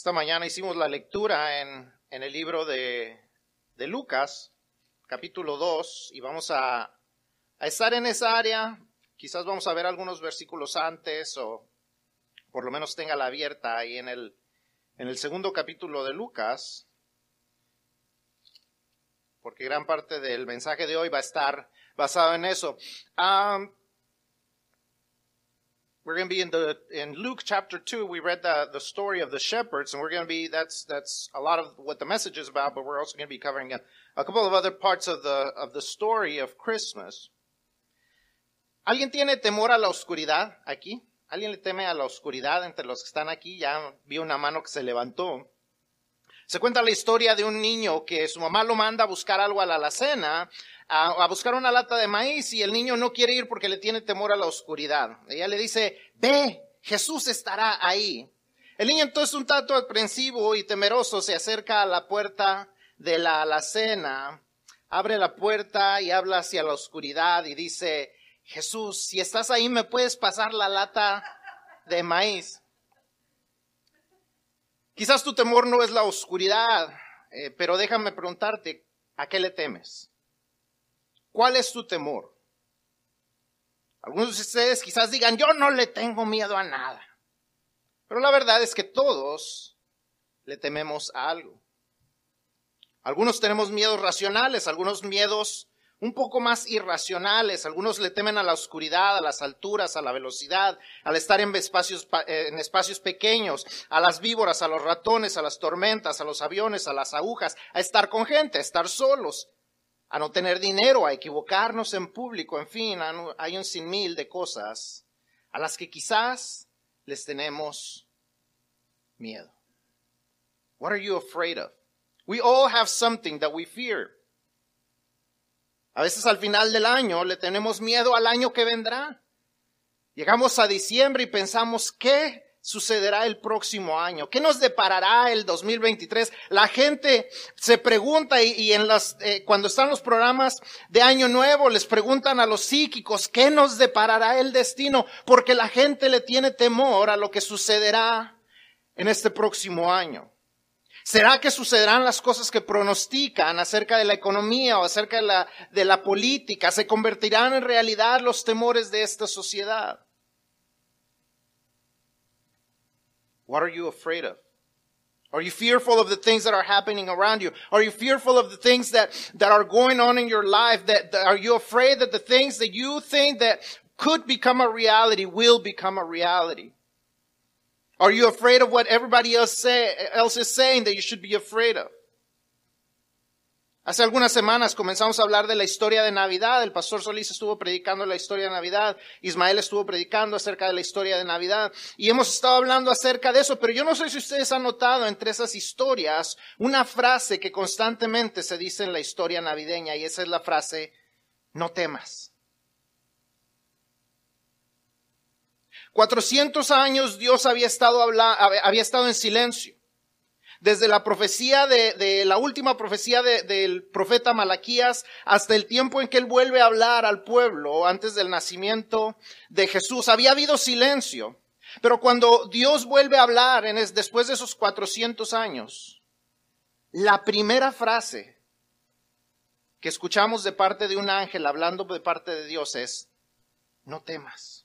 Esta mañana hicimos la lectura en, en el libro de, de, Lucas, capítulo 2, y vamos a, a estar en esa área. Quizás vamos a ver algunos versículos antes o por lo menos tenga la abierta ahí en el, en el segundo capítulo de Lucas, porque gran parte del mensaje de hoy va a estar basado en eso. Um, we're going to be in the in Luke chapter 2 we read the the story of the shepherds and we're going to be that's that's a lot of what the message is about but we're also going to be covering a, a couple of other parts of the of the story of Christmas. ¿Alguien tiene temor a la oscuridad aquí? ¿Alguien le teme a la oscuridad entre los que están aquí? Ya vi una mano que se levantó. Se cuenta la historia de un niño que su mamá lo manda a buscar algo a la alacena, a, a, buscar una lata de maíz y el niño no quiere ir porque le tiene temor a la oscuridad. Ella le dice, ve, Jesús estará ahí. El niño entonces un tanto aprensivo y temeroso se acerca a la puerta de la alacena, abre la puerta y habla hacia la oscuridad y dice, Jesús, si estás ahí me puedes pasar la lata de maíz. Quizás tu temor no es la oscuridad, eh, pero déjame preguntarte, ¿a qué le temes? ¿Cuál es tu temor? Algunos de ustedes quizás digan, yo no le tengo miedo a nada. Pero la verdad es que todos le tememos a algo. Algunos tenemos miedos racionales, algunos miedos un poco más irracionales. Algunos le temen a la oscuridad, a las alturas, a la velocidad, al estar en espacios, en espacios pequeños, a las víboras, a los ratones, a las tormentas, a los aviones, a las agujas, a estar con gente, a estar solos, a no tener dinero, a equivocarnos en público, en fin, hay un sinmil de cosas a las que quizás les tenemos miedo. What are you afraid of? We all have something that we fear. A veces al final del año le tenemos miedo al año que vendrá. Llegamos a diciembre y pensamos, ¿qué sucederá el próximo año? ¿Qué nos deparará el 2023? La gente se pregunta y, en las, eh, cuando están los programas de Año Nuevo les preguntan a los psíquicos, ¿qué nos deparará el destino? Porque la gente le tiene temor a lo que sucederá en este próximo año. ¿Será que sucederán las cosas que pronostican acerca de la economía o acerca de la, de la política? ¿Se convertirán en realidad los temores de esta sociedad? What are you afraid of? Are you fearful of the things that are happening around you? Are you fearful of the things that, that are going on in your life? That, that, are you afraid that the things that you think that could become a reality will become a reality? Are you afraid of what everybody else, say, else is saying that you should be afraid of? Hace algunas semanas comenzamos a hablar de la historia de Navidad. El pastor Solís estuvo predicando la historia de Navidad. Ismael estuvo predicando acerca de la historia de Navidad. Y hemos estado hablando acerca de eso, pero yo no sé si ustedes han notado entre esas historias una frase que constantemente se dice en la historia navideña y esa es la frase, no temas. 400 años Dios había estado, había estado en silencio. Desde la profecía de, de la última profecía de, del profeta Malaquías hasta el tiempo en que él vuelve a hablar al pueblo antes del nacimiento de Jesús, había habido silencio. Pero cuando Dios vuelve a hablar después de esos 400 años, la primera frase que escuchamos de parte de un ángel hablando de parte de Dios es, no temas.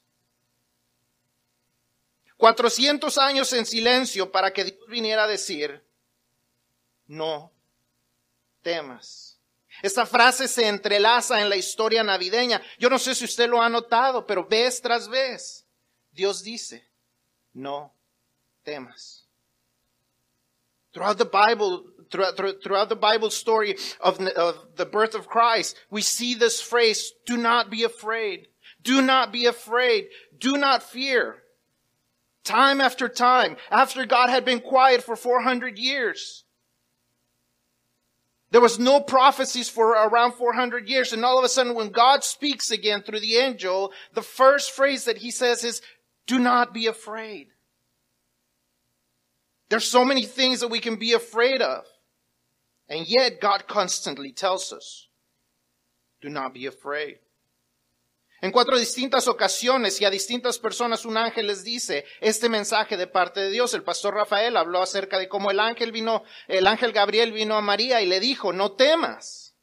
400 años en silencio para que Dios viniera a decir, no temas. Esta frase se entrelaza en la historia navideña. Yo no sé si usted lo ha notado, pero vez tras vez Dios dice, no temas. Throughout the Bible, throughout, throughout the Bible story of, of the birth of Christ, we see this phrase, do not be afraid. Do not be afraid. Do not fear. Time after time, after God had been quiet for 400 years. There was no prophecies for around 400 years. And all of a sudden, when God speaks again through the angel, the first phrase that he says is, do not be afraid. There's so many things that we can be afraid of. And yet God constantly tells us, do not be afraid. En cuatro distintas ocasiones y a distintas personas un ángel les dice este mensaje de parte de Dios. El pastor Rafael habló acerca de cómo el ángel vino, el ángel Gabriel vino a María y le dijo, no temas.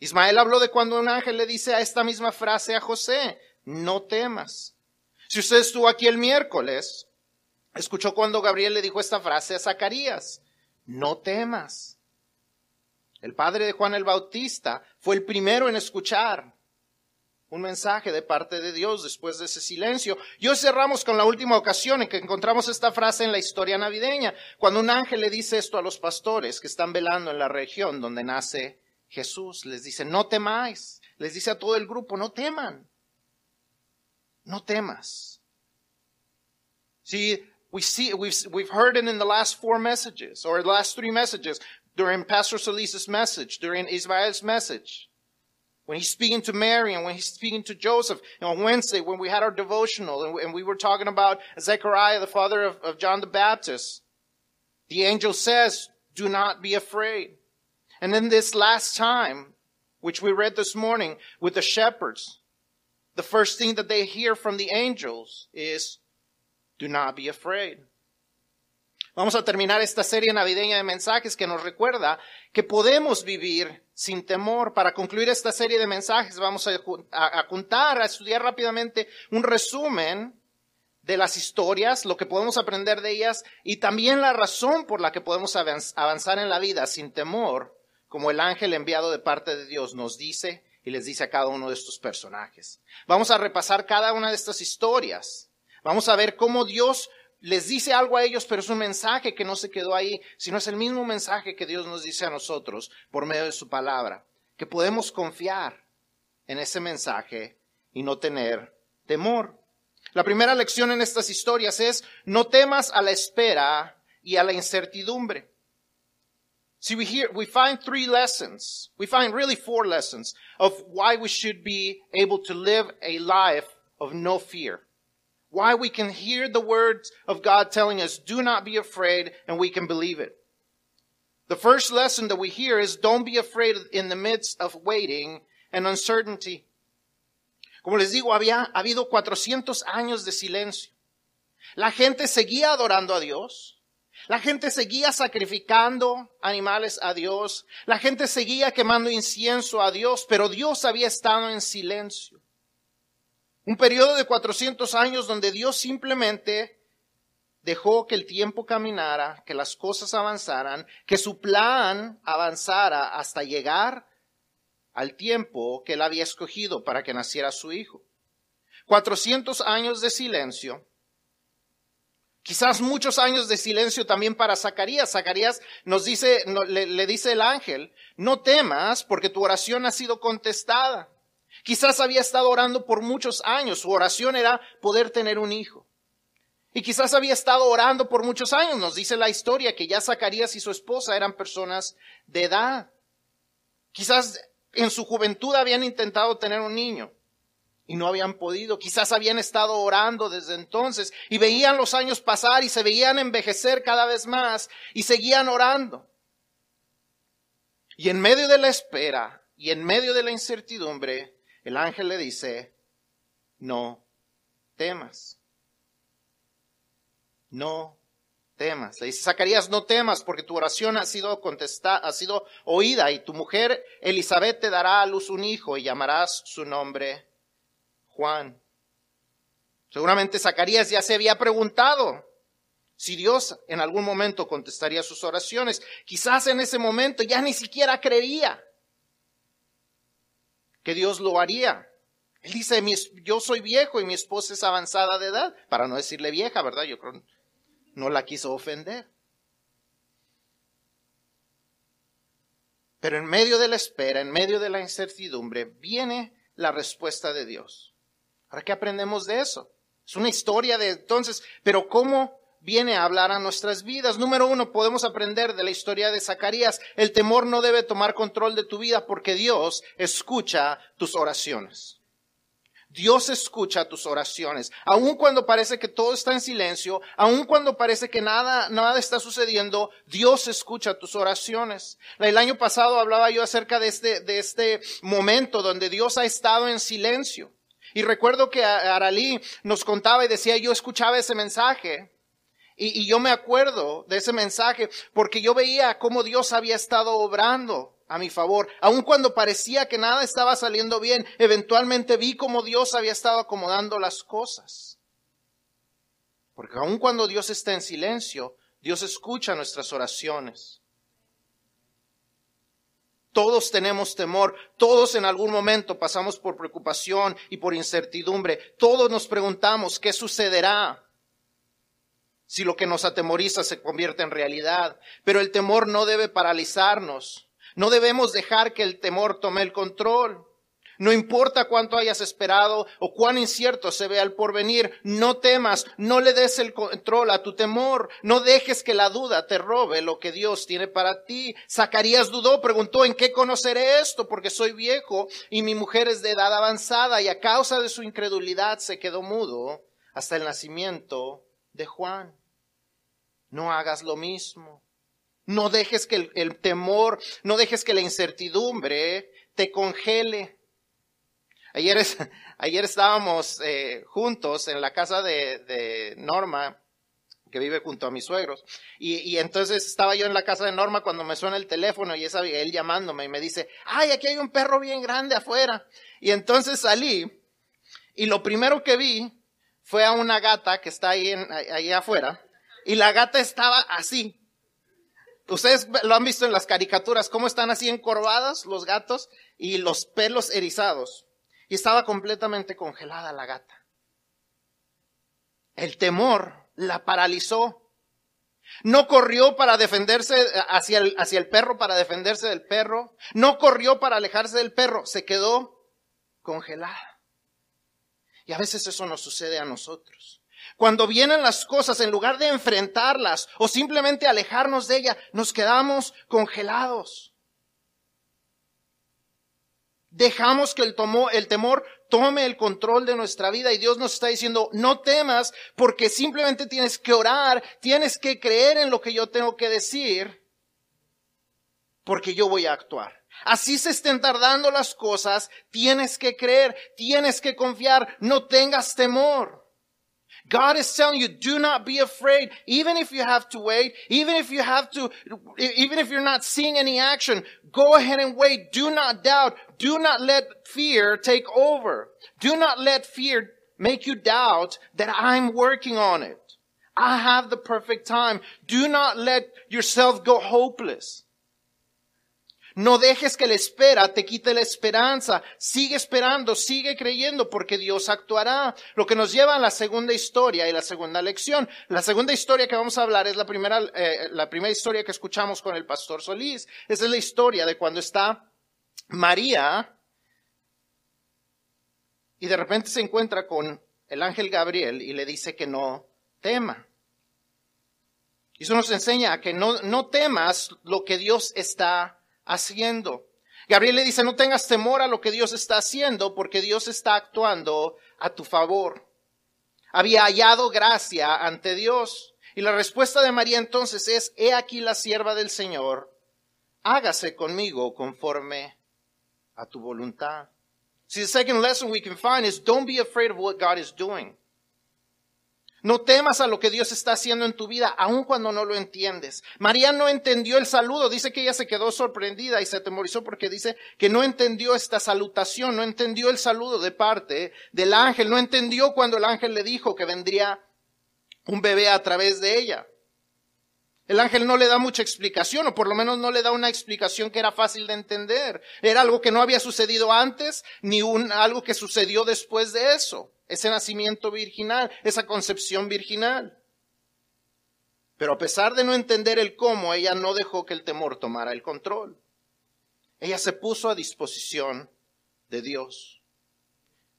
Ismael habló de cuando un ángel le dice a esta misma frase a José, no temas. Si usted estuvo aquí el miércoles, escuchó cuando Gabriel le dijo esta frase a Zacarías, no temas. El padre de Juan el Bautista fue el primero en escuchar un mensaje de parte de Dios después de ese silencio. Y hoy cerramos con la última ocasión en que encontramos esta frase en la historia navideña, cuando un ángel le dice esto a los pastores que están velando en la región donde nace Jesús. Les dice, no temáis. Les dice a todo el grupo, no teman. No temas. See, we see, we've, we've heard it in the last four messages, or the last three messages, during Pastor Solis's message, during Israel's message. When he's speaking to Mary and when he's speaking to Joseph, and on Wednesday when we had our devotional and we, and we were talking about Zechariah, the father of, of John the Baptist, the angel says, do not be afraid. And then this last time, which we read this morning with the shepherds, the first thing that they hear from the angels is, do not be afraid. Vamos a terminar esta serie navideña de mensajes que nos recuerda que podemos vivir sin temor. Para concluir esta serie de mensajes vamos a, contar, a estudiar rápidamente un resumen de las historias, lo que podemos aprender de ellas y también la razón por la que podemos avanzar en la vida sin temor, como el ángel enviado de parte de Dios nos dice y les dice a cada uno de estos personajes. Vamos a repasar cada una de estas historias. Vamos a ver cómo Dios les dice algo a ellos, pero es un mensaje que no se quedó ahí, sino es el mismo mensaje que Dios nos dice a nosotros por medio de su palabra, que podemos confiar en ese mensaje y no tener temor. La primera lección en estas historias es, no temas a la espera y a la incertidumbre. See, we hear, we find three lessons. We find really four lessons of why we should be able to live a life of no fear. Why we can hear the words of God telling us, do not be afraid, and we can believe it. The first lesson that we hear is don't be afraid in the midst of waiting and uncertainty. Como les digo, había habido 400 años de silencio. La gente seguía adorando a Dios. La gente seguía sacrificando animales a Dios. La gente seguía quemando incienso a Dios, pero Dios había estado en silencio. Un periodo de 400 años donde Dios simplemente dejó que el tiempo caminara, que las cosas avanzaran, que su plan avanzara hasta llegar al tiempo que él había escogido para que naciera su hijo. 400 años de silencio. Quizás muchos años de silencio también para Zacarías. Zacarías nos dice, le, le dice el ángel, no temas porque tu oración ha sido contestada. Quizás había estado orando por muchos años. Su oración era poder tener un hijo. Y quizás había estado orando por muchos años. Nos dice la historia que ya Zacarías y su esposa eran personas de edad. Quizás en su juventud habían intentado tener un niño y no habían podido. Quizás habían estado orando desde entonces y veían los años pasar y se veían envejecer cada vez más y seguían orando. Y en medio de la espera y en medio de la incertidumbre, el ángel le dice, no temas. No temas. Le dice, Zacarías, no temas porque tu oración ha sido contestada, ha sido oída y tu mujer Elizabeth te dará a luz un hijo y llamarás su nombre Juan. Seguramente Zacarías ya se había preguntado si Dios en algún momento contestaría sus oraciones. Quizás en ese momento ya ni siquiera creería que Dios lo haría. Él dice, yo soy viejo y mi esposa es avanzada de edad, para no decirle vieja, ¿verdad? Yo creo no la quiso ofender. Pero en medio de la espera, en medio de la incertidumbre, viene la respuesta de Dios. ¿Para qué aprendemos de eso? Es una historia de entonces, pero ¿cómo viene a hablar a nuestras vidas. Número uno, podemos aprender de la historia de Zacarías. El temor no debe tomar control de tu vida porque Dios escucha tus oraciones. Dios escucha tus oraciones. Aun cuando parece que todo está en silencio, aun cuando parece que nada, nada está sucediendo, Dios escucha tus oraciones. El año pasado hablaba yo acerca de este, de este momento donde Dios ha estado en silencio. Y recuerdo que Aralí nos contaba y decía, yo escuchaba ese mensaje y, yo me acuerdo de ese mensaje porque yo veía cómo Dios había estado obrando a mi favor. Aun cuando parecía que nada estaba saliendo bien, eventualmente vi cómo Dios había estado acomodando las cosas. Porque aun cuando Dios está en silencio, Dios escucha nuestras oraciones. Todos tenemos temor, todos en algún momento pasamos por preocupación y por incertidumbre, todos nos preguntamos qué sucederá si lo que nos atemoriza se convierte en realidad. Pero el temor no debe paralizarnos, no debemos dejar que el temor tome el control. No importa cuánto hayas esperado o cuán incierto se vea el porvenir, no temas, no le des el control a tu temor, no dejes que la duda te robe lo que Dios tiene para ti. Zacarías dudó, preguntó, ¿en qué conoceré esto? Porque soy viejo y mi mujer es de edad avanzada y a causa de su incredulidad se quedó mudo hasta el nacimiento de Juan. No hagas lo mismo. No dejes que el, temor, no dejes que la incertidumbre te congele. Ayer, ayer estábamos eh, juntos en la casa de, de, Norma, que vive junto a mis suegros, y, entonces estaba yo en la casa de Norma cuando me suena el teléfono y es Abigail llamándome y me dice, ay, aquí hay un perro bien grande afuera. Y entonces salí y lo primero que vi fue a una gata que está ahí afuera y la gata estaba así. Ustedes lo han visto en las caricaturas, cómo están así encorvadas los gatos y los pelos erizados y estaba completamente congelada la gata. El temor la paralizó. No corrió para defenderse hacia el, hacia el perro, para defenderse del perro. No corrió para alejarse del perro. Se quedó congelada. Y a veces eso nos sucede a nosotros. Cuando vienen las cosas, en lugar de enfrentarlas o simplemente alejarnos de ellas, nos quedamos congelados. Dejamos que el, el temor tome el control de nuestra vida y Dios nos está diciendo, no temas porque simplemente tienes que orar, tienes que creer en lo que yo tengo que decir, porque yo voy a actuar. Así se estén tardando las cosas, tienes que creer, tienes que confiar, no tengas temor. God is telling you, do not be afraid, even if you have to wait, even if you have to, even if you're not seeing any action, go ahead and wait. Do not doubt. Do not let fear take over. Do not let fear make you doubt that I'm working on it. I have the perfect time. Do not let yourself go hopeless. No dejes que la espera te quite la esperanza. Sigue esperando, sigue creyendo porque Dios actuará. Lo que nos lleva a la segunda historia y la segunda lección. La segunda historia que vamos a hablar es la primera, eh, la primera historia que escuchamos con el pastor Solís. Esa es la historia de cuando está María y de repente se encuentra con el ángel Gabriel y le dice que no tema. Y eso nos enseña que no, no temas lo que Dios está haciendo. Gabriel le dice, no tengas temor a lo que Dios está haciendo, porque Dios está actuando a tu favor. Había hallado gracia ante Dios. Y la respuesta de María entonces es, he aquí la sierva del Señor, hágase conmigo conforme a tu voluntad. See, the second lesson we can find is don't be afraid of what God is doing. No temas a lo que Dios está haciendo en tu vida, aun cuando no lo entiendes. María no entendió el saludo. Dice que ella se quedó sorprendida y se atemorizó porque dice que no entendió esta salutación, no entendió el saludo de parte del ángel, no entendió cuando el ángel le dijo que vendría un bebé a través de ella. El ángel no le da mucha explicación, o por lo menos no le da una explicación que era fácil de entender. Era algo que no había sucedido antes, ni un, algo que sucedió después de eso ese nacimiento virginal, esa concepción virginal. Pero a pesar de no entender el cómo, ella no dejó que el temor tomara el control. Ella se puso a disposición de Dios.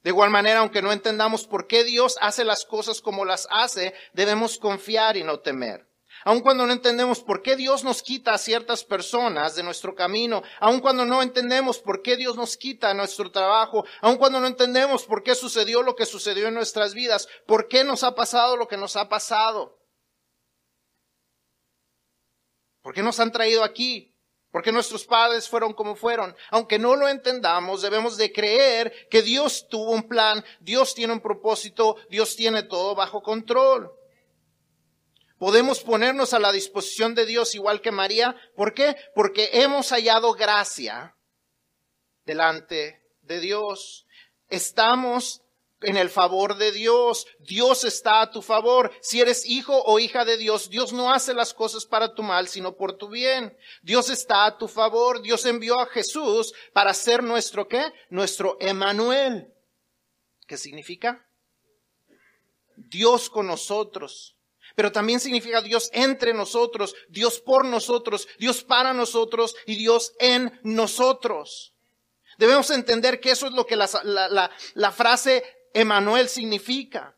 De igual manera, aunque no entendamos por qué Dios hace las cosas como las hace, debemos confiar y no temer. Aun cuando no entendemos por qué Dios nos quita a ciertas personas de nuestro camino, aun cuando no entendemos por qué Dios nos quita nuestro trabajo, aun cuando no entendemos por qué sucedió lo que sucedió en nuestras vidas, por qué nos ha pasado lo que nos ha pasado. ¿Por qué nos han traído aquí? porque nuestros padres fueron como fueron. Aunque no lo entendamos, debemos de creer que Dios tuvo un plan, Dios tiene un propósito, Dios tiene todo bajo control. Podemos ponernos a la disposición de Dios igual que María. ¿Por qué? Porque hemos hallado gracia delante de Dios. Estamos en el favor de Dios. Dios está a tu favor. Si eres hijo o hija de Dios, Dios no hace las cosas para tu mal, sino por tu bien. Dios está a tu favor. Dios envió a Jesús para ser nuestro qué? Nuestro Emanuel. ¿Qué significa? Dios con nosotros. Pero también significa Dios entre nosotros, Dios por nosotros, Dios para nosotros y Dios en nosotros. Debemos entender que eso es lo que la, la, la frase Emanuel significa.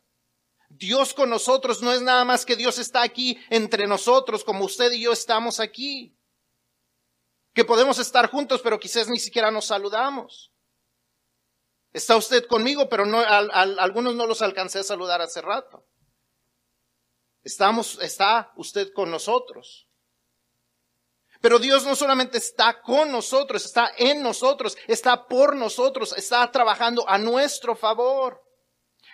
Dios con nosotros no es nada más que Dios está aquí entre nosotros, como usted y yo estamos aquí. Que podemos estar juntos, pero quizás ni siquiera nos saludamos. Está usted conmigo, pero no, algunos no los alcancé a saludar hace rato. Estamos, está usted con nosotros. Pero Dios no solamente está con nosotros, está en nosotros, está por nosotros, está trabajando a nuestro favor.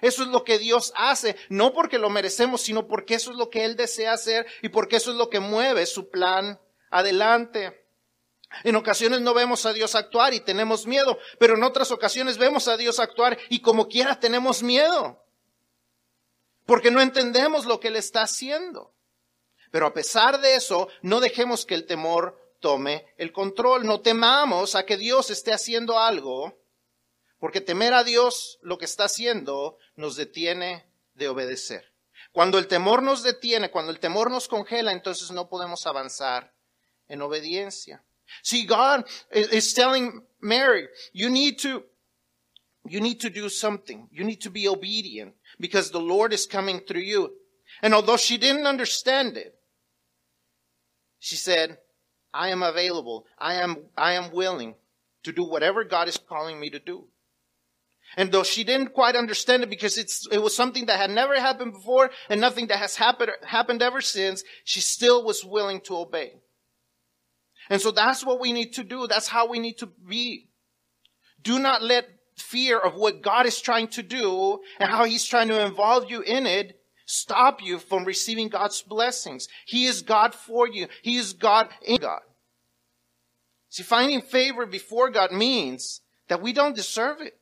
Eso es lo que Dios hace, no porque lo merecemos, sino porque eso es lo que Él desea hacer y porque eso es lo que mueve su plan adelante. En ocasiones no vemos a Dios actuar y tenemos miedo, pero en otras ocasiones vemos a Dios actuar y como quiera tenemos miedo, porque no entendemos lo que Él está haciendo. Pero a pesar de eso, no dejemos que el temor tome el control, no temamos a que Dios esté haciendo algo porque temer a Dios lo que está haciendo nos detiene de obedecer. Cuando el temor nos detiene, cuando el temor nos congela, entonces no podemos avanzar en obediencia. See, God is telling Mary, you need to, you need to do something. You need to be obedient because the Lord is coming through you. And although she didn't understand it, she said, I am available. I am, I am willing to do whatever God is calling me to do. And though she didn't quite understand it because it's, it was something that had never happened before and nothing that has happened, happened ever since, she still was willing to obey. And so that's what we need to do. That's how we need to be. Do not let fear of what God is trying to do and how he's trying to involve you in it stop you from receiving God's blessings. He is God for you. He is God in God. See, finding favor before God means that we don't deserve it.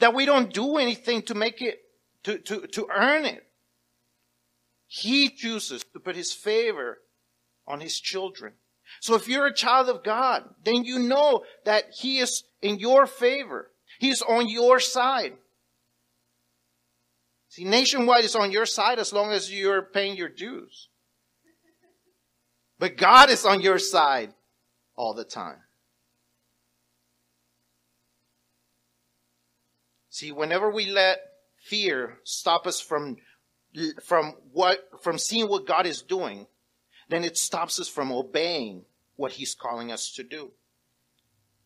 That we don't do anything to make it, to, to, to earn it. He chooses to put his favor on his children. So if you're a child of God, then you know that he is in your favor. He's on your side. See, nationwide is on your side as long as you're paying your dues. But God is on your side all the time. See, whenever we let fear stop us from, from what, from seeing what God is doing, then it stops us from obeying what He's calling us to do.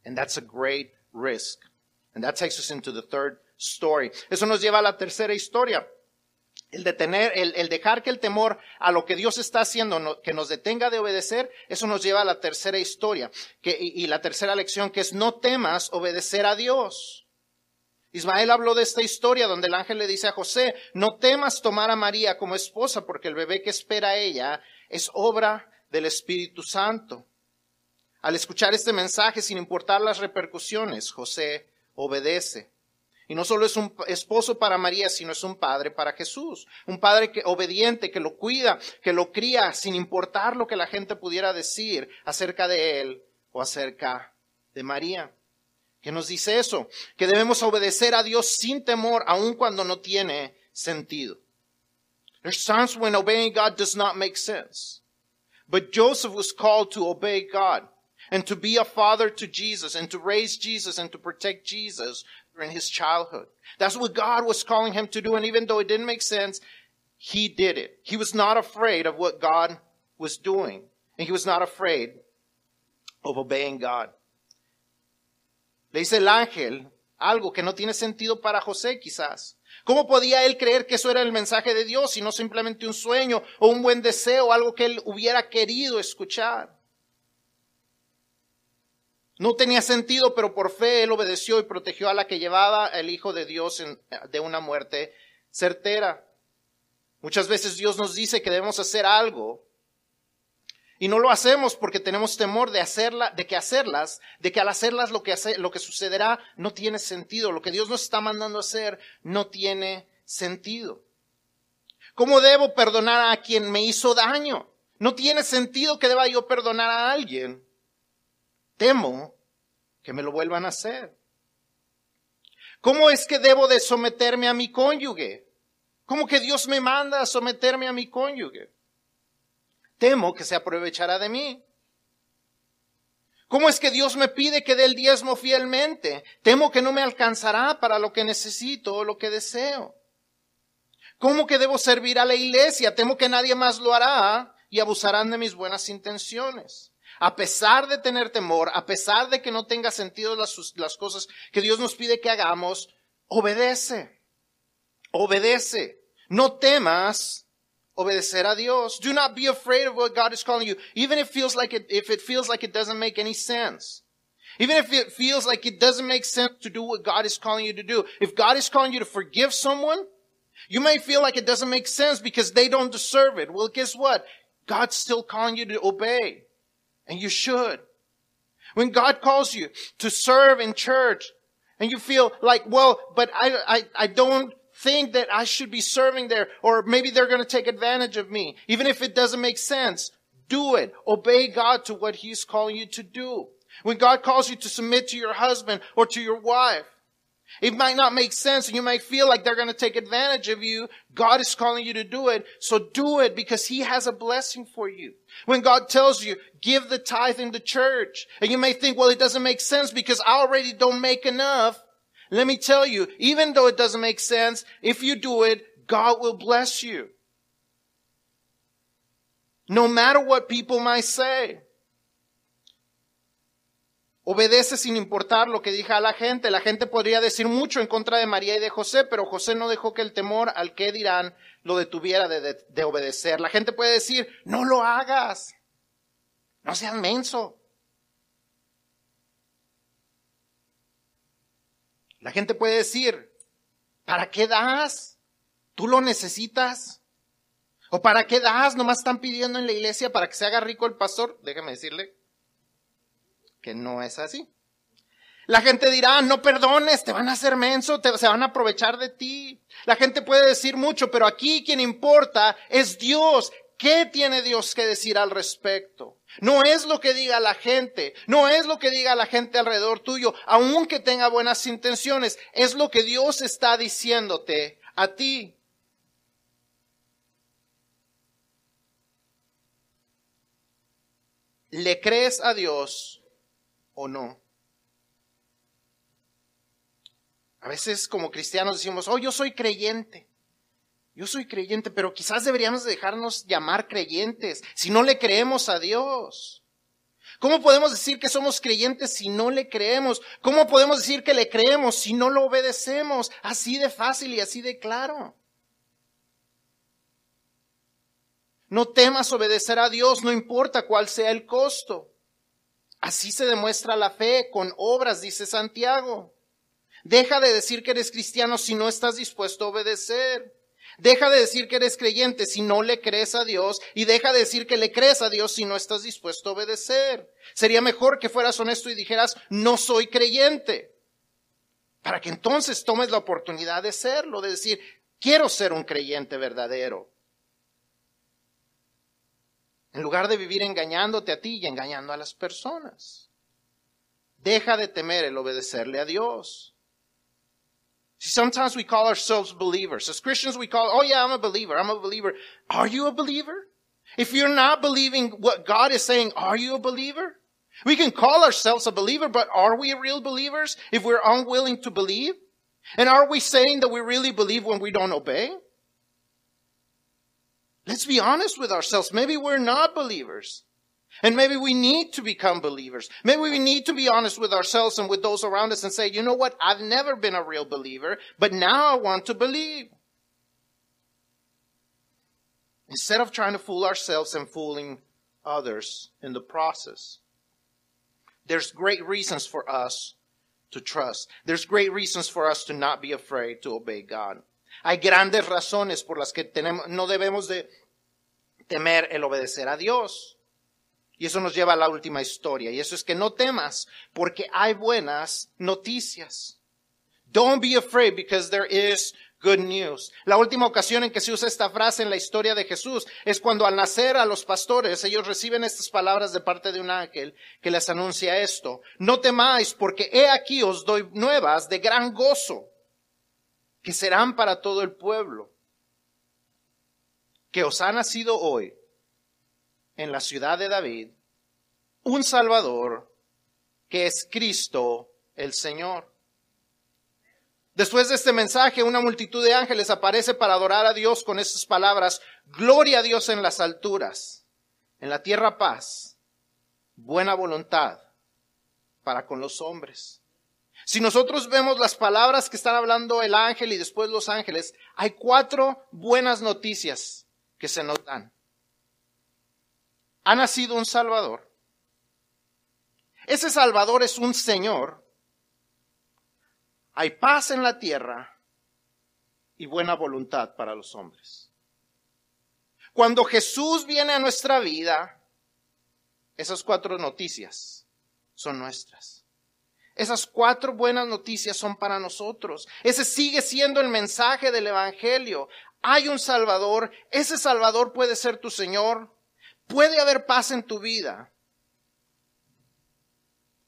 And that's a great risk. And that takes us into the third story. Eso nos lleva a la tercera historia. El detener, el, dejar que el temor a lo que Dios está haciendo, que nos detenga de obedecer, eso nos lleva a la tercera historia. Y, y la tercera lección que es no temas obedecer a Dios. Ismael habló de esta historia donde el ángel le dice a José, no temas tomar a María como esposa porque el bebé que espera a ella es obra del Espíritu Santo. Al escuchar este mensaje, sin importar las repercusiones, José obedece. Y no solo es un esposo para María, sino es un padre para Jesús. Un padre que, obediente, que lo cuida, que lo cría, sin importar lo que la gente pudiera decir acerca de él o acerca de María que nos dice eso, que debemos obedecer a Dios sin temor, aun cuando no tiene sentido. There's times when obeying God does not make sense. But Joseph was called to obey God and to be a father to Jesus and to raise Jesus and to protect Jesus during his childhood. That's what God was calling him to do. And even though it didn't make sense, he did it. He was not afraid of what God was doing. And he was not afraid of obeying God. Le dice el ángel algo que no tiene sentido para José quizás. ¿Cómo podía él creer que eso era el mensaje de Dios y no simplemente un sueño o un buen deseo, algo que él hubiera querido escuchar? No tenía sentido, pero por fe él obedeció y protegió a la que llevaba el Hijo de Dios de una muerte certera. Muchas veces Dios nos dice que debemos hacer algo y no lo hacemos porque tenemos temor de hacerla, de que hacerlas, de que al hacerlas lo que hace, lo que sucederá no tiene sentido. Lo que Dios nos está mandando a hacer no tiene sentido. ¿Cómo debo perdonar a quien me hizo daño? No tiene sentido que deba yo perdonar a alguien. Temo que me lo vuelvan a hacer. ¿Cómo es que debo de someterme a mi cónyuge? ¿Cómo que Dios me manda a someterme a mi cónyuge? Temo que se aprovechará de mí. ¿Cómo es que Dios me pide que dé el diezmo fielmente? Temo que no me alcanzará para lo que necesito o lo que deseo. ¿Cómo que debo servir a la iglesia? Temo que nadie más lo hará y abusarán de mis buenas intenciones. A pesar de tener temor, a pesar de que no tenga sentido las, las cosas que Dios nos pide que hagamos, obedece. Obedece. No temas obedecer a Dios. Do not be afraid of what God is calling you, even if it feels like it, if it feels like it doesn't make any sense. Even if it feels like it doesn't make sense to do what God is calling you to do. If God is calling you to forgive someone, you may feel like it doesn't make sense because they don't deserve it. Well, guess what? God's still calling you to obey. And you should. When God calls you to serve in church and you feel like, well, but I, I, I don't think that I should be serving there, or maybe they're going to take advantage of me. Even if it doesn't make sense, do it. Obey God to what He's calling you to do. When God calls you to submit to your husband or to your wife, it might not make sense and you might feel like they're going to take advantage of you. God is calling you to do it. So do it because He has a blessing for you. When God tells you, give the tithe in the church, and you may think, well, it doesn't make sense because I already don't make enough. Let me tell you, even though it doesn't make sense, if you do it, God will bless you. No matter what people might say. Obedece sin importar lo que diga la gente. La gente podría decir mucho en contra de María y de José, pero José no dejó que el temor al que dirán lo detuviera de, de, de obedecer. La gente puede decir, no lo hagas. No seas menso. La gente puede decir, ¿para qué das? ¿Tú lo necesitas? ¿O para qué das? Nomás están pidiendo en la iglesia para que se haga rico el pastor. Déjeme decirle que no es así. La gente dirá, no perdones, te van a hacer menso, te, se van a aprovechar de ti. La gente puede decir mucho, pero aquí quien importa es Dios. ¿Qué tiene Dios que decir al respecto? No es lo que diga la gente, no es lo que diga la gente alrededor tuyo, aunque tenga buenas intenciones, es lo que Dios está diciéndote a ti. ¿Le crees a Dios no? A veces como cristianos decimos, oh, yo soy creyente. Yo soy creyente, pero quizás deberíamos dejarnos llamar creyentes si no le creemos a Dios. ¿Cómo podemos decir que somos creyentes si no le creemos? ¿Cómo podemos decir que le creemos si no lo obedecemos? Así de fácil y así de claro. No temas obedecer a Dios, no importa cuál sea el costo. Así se demuestra la fe con obras, dice Santiago. Deja de decir que eres cristiano si no estás dispuesto a obedecer. Deja de decir que eres creyente si no le crees a Dios y deja de decir que le crees a Dios si no estás dispuesto a obedecer. Sería mejor que fueras honesto y dijeras, no soy creyente. Para que entonces tomes la oportunidad de serlo, de decir, quiero ser un creyente verdadero. En lugar de vivir engañándote a ti y engañando a las personas. Deja de temer el obedecerle a Dios. See, Sometimes we call ourselves believers. As Christians, we call, oh yeah, I'm a believer. I'm a believer. Are you a believer? If you're not believing what God is saying, are you a believer? We can call ourselves a believer, but are we real believers if we're unwilling to believe? And are we saying that we really believe when we don't obey? Let's be honest with ourselves. Maybe we're not believers. And maybe we need to become believers. Maybe we need to be honest with ourselves and with those around us and say, you know what? I've never been a real believer, but now I want to believe. Instead of trying to fool ourselves and fooling others in the process. there's great reasons for us to trust. There's great reasons for us to not be afraid to obey God. Hay grandes razones por las que tenemos, no debemos de temer el obedecer a Dios. Y eso nos lleva a la última historia. Y eso es que no temas porque hay buenas noticias. Don't be afraid because there is good news. La última ocasión en que se usa esta frase en la historia de Jesús es cuando al nacer a los pastores ellos reciben estas palabras de parte de un ángel que les anuncia esto. No temáis porque he aquí os doy nuevas de gran gozo que serán para todo el pueblo. Que os ha nacido hoy en la ciudad de David un Salvador que es Cristo el Señor. Después de este mensaje, una multitud de ángeles aparece para adorar a Dios con estas palabras, Gloria a Dios en las alturas, en la tierra paz, buena voluntad para con los hombres. Si nosotros vemos las palabras que están hablando el ángel y después los ángeles, hay cuatro buenas noticias que se nos dan ha nacido un Salvador. Ese Salvador es un Señor. Hay paz en la tierra y buena voluntad para los hombres. Cuando Jesús viene a nuestra vida, esas cuatro noticias son nuestras. Esas cuatro buenas noticias son para nosotros. Ese sigue siendo el mensaje del Evangelio. Hay un Salvador. Ese Salvador puede ser tu Señor, Puede haber paz en tu vida.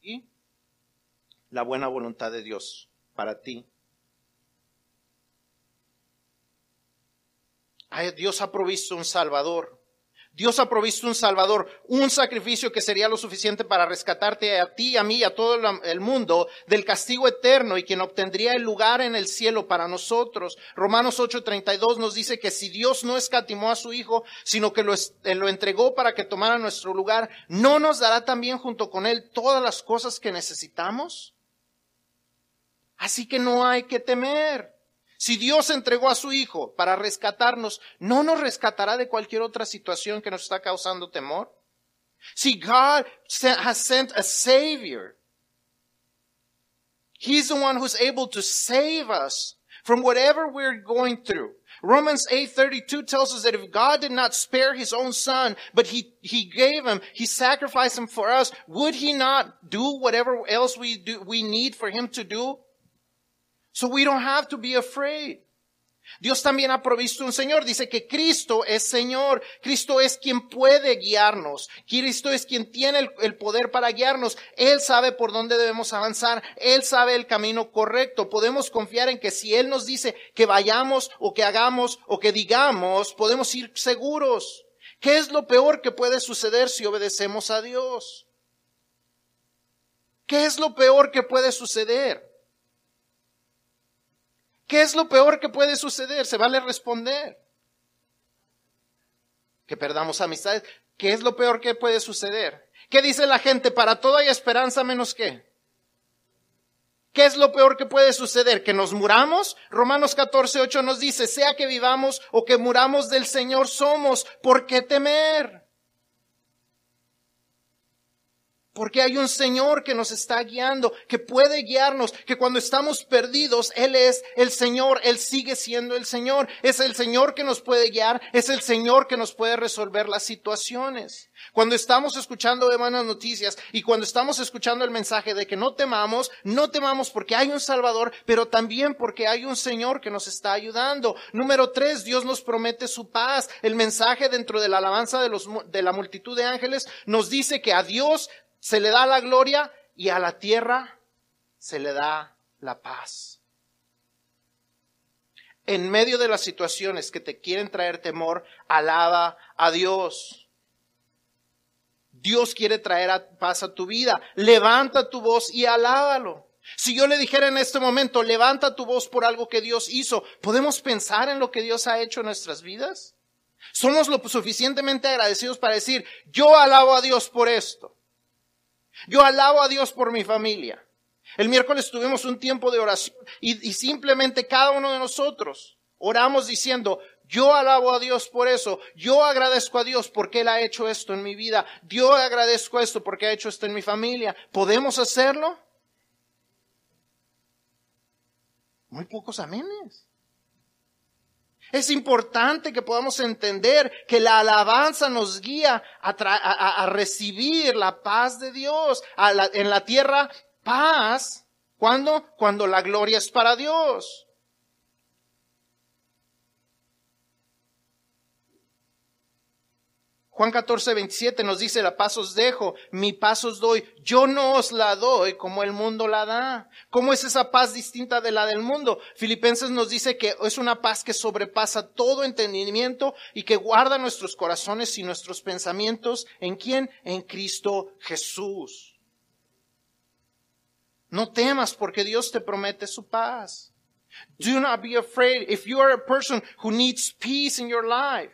Y la buena voluntad de Dios para ti. Dios ha provisto un Salvador. Dios ha provisto un Salvador, un sacrificio que sería lo suficiente para rescatarte a ti, a mí, y a todo el mundo del castigo eterno y quien obtendría el lugar en el cielo para nosotros. Romanos 8:32 nos dice que si Dios no escatimó a su Hijo, sino que lo, lo entregó para que tomara nuestro lugar, ¿no nos dará también junto con Él todas las cosas que necesitamos? Así que no hay que temer. Si Dios entregó a su Hijo para rescatarnos, ¿no nos rescatará de cualquier otra situación que nos está causando temor? Si God has sent a Savior, He's the one who's able to save us from whatever we're going through. Romans 8:32 tells us that if God did not spare his own son, but he, he gave him, he sacrificed him for us, would he not do whatever else we do, we need for him to do? So we don't have to be afraid. Dios también ha provisto un Señor. Dice que Cristo es Señor. Cristo es quien puede guiarnos. Cristo es quien tiene el, el, poder para guiarnos. Él sabe por dónde debemos avanzar. Él sabe el camino correcto. Podemos confiar en que si Él nos dice que vayamos o que hagamos o que digamos, podemos ir seguros. ¿Qué es lo peor que puede suceder si obedecemos a Dios? ¿Qué es lo peor que puede suceder? ¿Qué es lo peor que puede suceder? Se vale responder. Que perdamos amistades. ¿Qué es lo peor que puede suceder? ¿Qué dice la gente? Para todo hay esperanza menos qué. ¿Qué es lo peor que puede suceder? ¿Que nos muramos? Romanos 14, 8 nos dice, sea que vivamos o que muramos del Señor somos, ¿por qué temer? Porque hay un Señor que nos está guiando, que puede guiarnos, que cuando estamos perdidos, Él es el Señor, Él sigue siendo el Señor. Es el Señor que nos puede guiar, es el Señor que nos puede resolver las situaciones. Cuando estamos escuchando de buenas noticias y cuando estamos escuchando el mensaje de que no temamos, no temamos porque hay un Salvador, pero también porque hay un Señor que nos está ayudando. Número tres, Dios nos promete su paz. El mensaje dentro de la alabanza de, los, de la multitud de ángeles nos dice que a Dios se le da la gloria y a la tierra se le da la paz. En medio de las situaciones que te quieren traer temor, alaba a Dios. Dios quiere traer paz a tu vida. Levanta tu voz y alábalo. Si yo le dijera en este momento, levanta tu voz por algo que Dios hizo, ¿podemos pensar en lo que Dios ha hecho en nuestras vidas? Somos lo suficientemente agradecidos para decir, yo alabo a Dios por esto. Yo alabo a Dios por mi familia. El miércoles tuvimos un tiempo de oración y, simplemente cada uno de nosotros oramos diciendo, Yo alabo a Dios por eso. Yo agradezco a Dios porque Él ha hecho esto en mi vida. Yo agradezco esto porque ha hecho esto en mi familia. ¿Podemos hacerlo? Muy pocos amenes. Es importante que podamos entender que la alabanza nos guía a, recibir la paz de Dios. en la tierra, paz. ¿Cuándo? Cuando la gloria es para Dios. Juan 14, 27 nos dice, la paz os dejo, mi paz os doy, yo no os la doy como el mundo la da. ¿Cómo es esa paz distinta de la del mundo? Filipenses nos dice que es una paz que sobrepasa todo entendimiento y que guarda nuestros corazones y nuestros pensamientos. ¿En quién? En Cristo Jesús. No temas porque Dios te promete su paz. Do not be afraid if you are a person who needs peace in your life.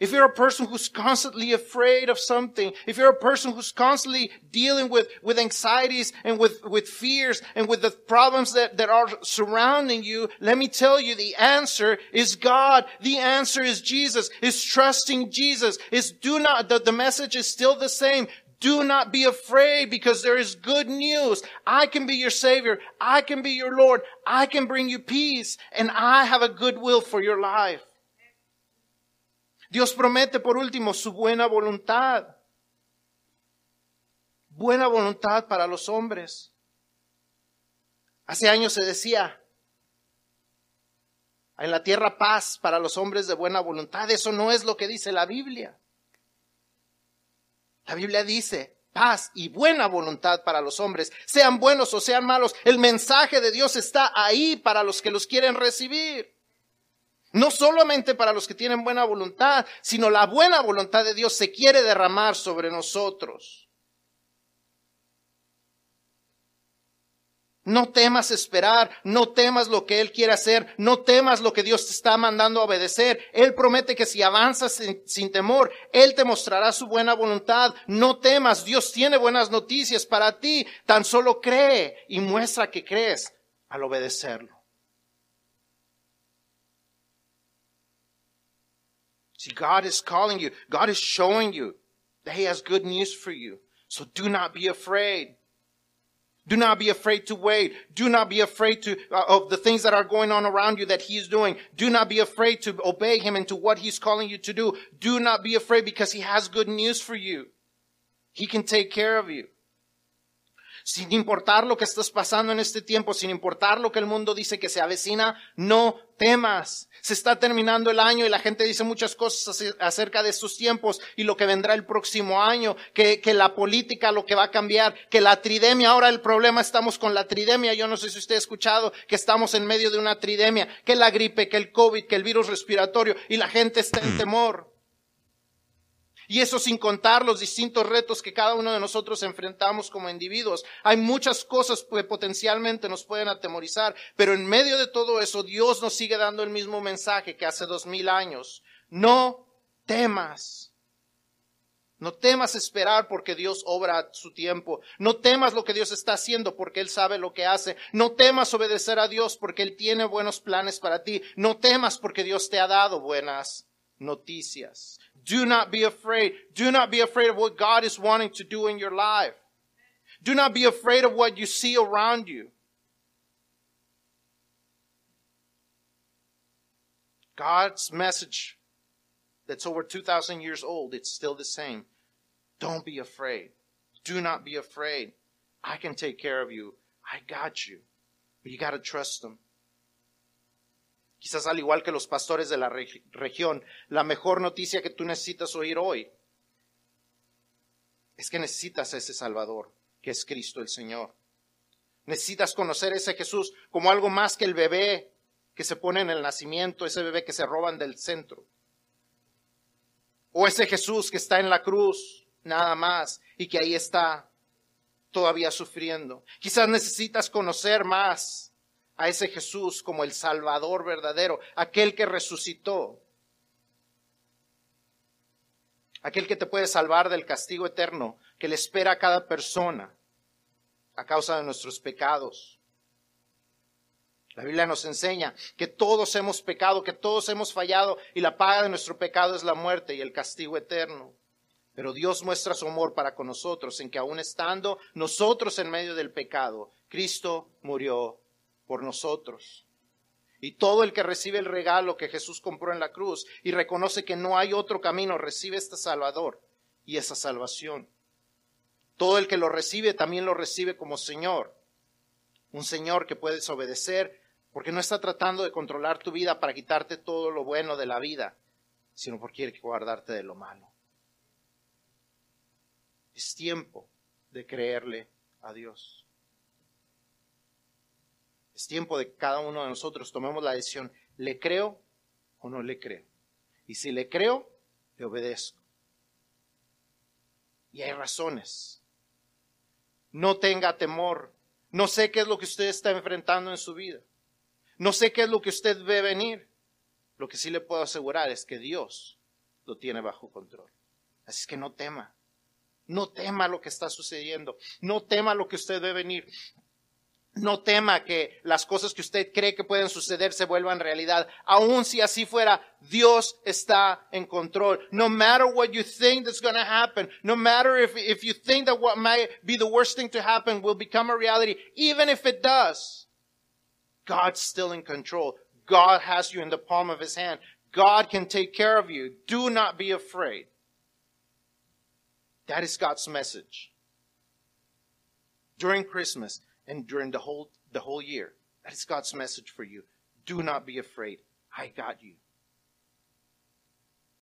If you're a person who's constantly afraid of something, if you're a person who's constantly dealing with, with anxieties and with, with fears and with the problems that, that are surrounding you, let me tell you the answer is God. The answer is Jesus, is trusting Jesus, is do not, the, the message is still the same. Do not be afraid because there is good news. I can be your savior. I can be your Lord. I can bring you peace and I have a good will for your life. Dios promete, por último, su buena voluntad. Buena voluntad para los hombres. Hace años se decía, en la tierra paz para los hombres de buena voluntad. Eso no es lo que dice la Biblia. La Biblia dice paz y buena voluntad para los hombres, sean buenos o sean malos. El mensaje de Dios está ahí para los que los quieren recibir. No solamente para los que tienen buena voluntad, sino la buena voluntad de Dios se quiere derramar sobre nosotros. No temas esperar, no temas lo que Él quiere hacer, no temas lo que Dios te está mandando a obedecer. Él promete que si avanzas sin, sin, temor, Él te mostrará su buena voluntad. No temas, Dios tiene buenas noticias para ti. Tan solo cree y muestra que crees al obedecerlo. See, God is calling you. God is showing you that He has good news for you. So do not be afraid. Do not be afraid to wait. Do not be afraid to, uh, of the things that are going on around you that He's doing. Do not be afraid to obey Him and to what He's calling you to do. Do not be afraid because He has good news for you. He can take care of you. Sin importar lo que estás pasando en este tiempo, sin importar lo que el mundo dice que se avecina, no temas. Se está terminando el año y la gente dice muchas cosas acerca de estos tiempos y lo que vendrá el próximo año, que, que la política lo que va a cambiar, que la tridemia, ahora el problema estamos con la tridemia, yo no sé si usted ha escuchado que estamos en medio de una tridemia, que la gripe, que el COVID, que el virus respiratorio y la gente está en temor. Y eso sin contar los distintos retos que cada uno de nosotros enfrentamos como individuos. Hay muchas cosas que potencialmente nos pueden atemorizar, pero en medio de todo eso Dios nos sigue dando el mismo mensaje que hace dos mil años. No temas. No temas esperar porque Dios obra a su tiempo. No temas lo que Dios está haciendo porque Él sabe lo que hace. No temas obedecer a Dios porque Él tiene buenos planes para ti. No temas porque Dios te ha dado buenas noticias. Do not be afraid. Do not be afraid of what God is wanting to do in your life. Do not be afraid of what you see around you. God's message that's over 2,000 years old, it's still the same. Don't be afraid. Do not be afraid. I can take care of you. I got you. But you got to trust Him. Quizás al igual que los pastores de la región, la mejor noticia que tú necesitas oír hoy es que necesitas a ese Salvador, que es Cristo el Señor. Necesitas conocer ese Jesús como algo más que el bebé que se pone en el nacimiento, ese bebé que se roban del centro. O ese Jesús que está en la cruz, nada más, y que ahí está todavía sufriendo. Quizás necesitas conocer más a ese Jesús como el Salvador verdadero, aquel que resucitó, aquel que te puede salvar del castigo eterno que le espera a cada persona a causa de nuestros pecados. La Biblia nos enseña que todos hemos pecado, que todos hemos fallado y la paga de nuestro pecado es la muerte y el castigo eterno. Pero Dios muestra su amor para con nosotros en que aun estando nosotros en medio del pecado, Cristo murió por nosotros. Y todo el que recibe el regalo que Jesús compró en la cruz y reconoce que no hay otro camino, recibe este Salvador y esa salvación. Todo el que lo recibe también lo recibe como Señor. Un Señor que puedes obedecer porque no está tratando de controlar tu vida para quitarte todo lo bueno de la vida, sino porque quiere guardarte de lo malo. Es tiempo de creerle a Dios. Es tiempo de que cada uno de nosotros tomemos la decisión, ¿le creo o no le creo? Y si le creo, le obedezco. Y hay razones. No tenga temor. No sé qué es lo que usted está enfrentando en su vida. No sé qué es lo que usted ve venir. Lo que sí le puedo asegurar es que Dios lo tiene bajo control. Así que no tema. No tema lo que está sucediendo. No tema lo que usted ve venir. No tema que las cosas que usted cree que pueden suceder se vuelvan realidad. Aun si así fuera, Dios está en control. No matter what you think that's going to happen, no matter if, if you think that what might be the worst thing to happen will become a reality, even if it does, God's still in control. God has you in the palm of his hand. God can take care of you. Do not be afraid. That is God's message. During Christmas, and during the whole, the whole year. That is God's message for you. Do not be afraid. I got you.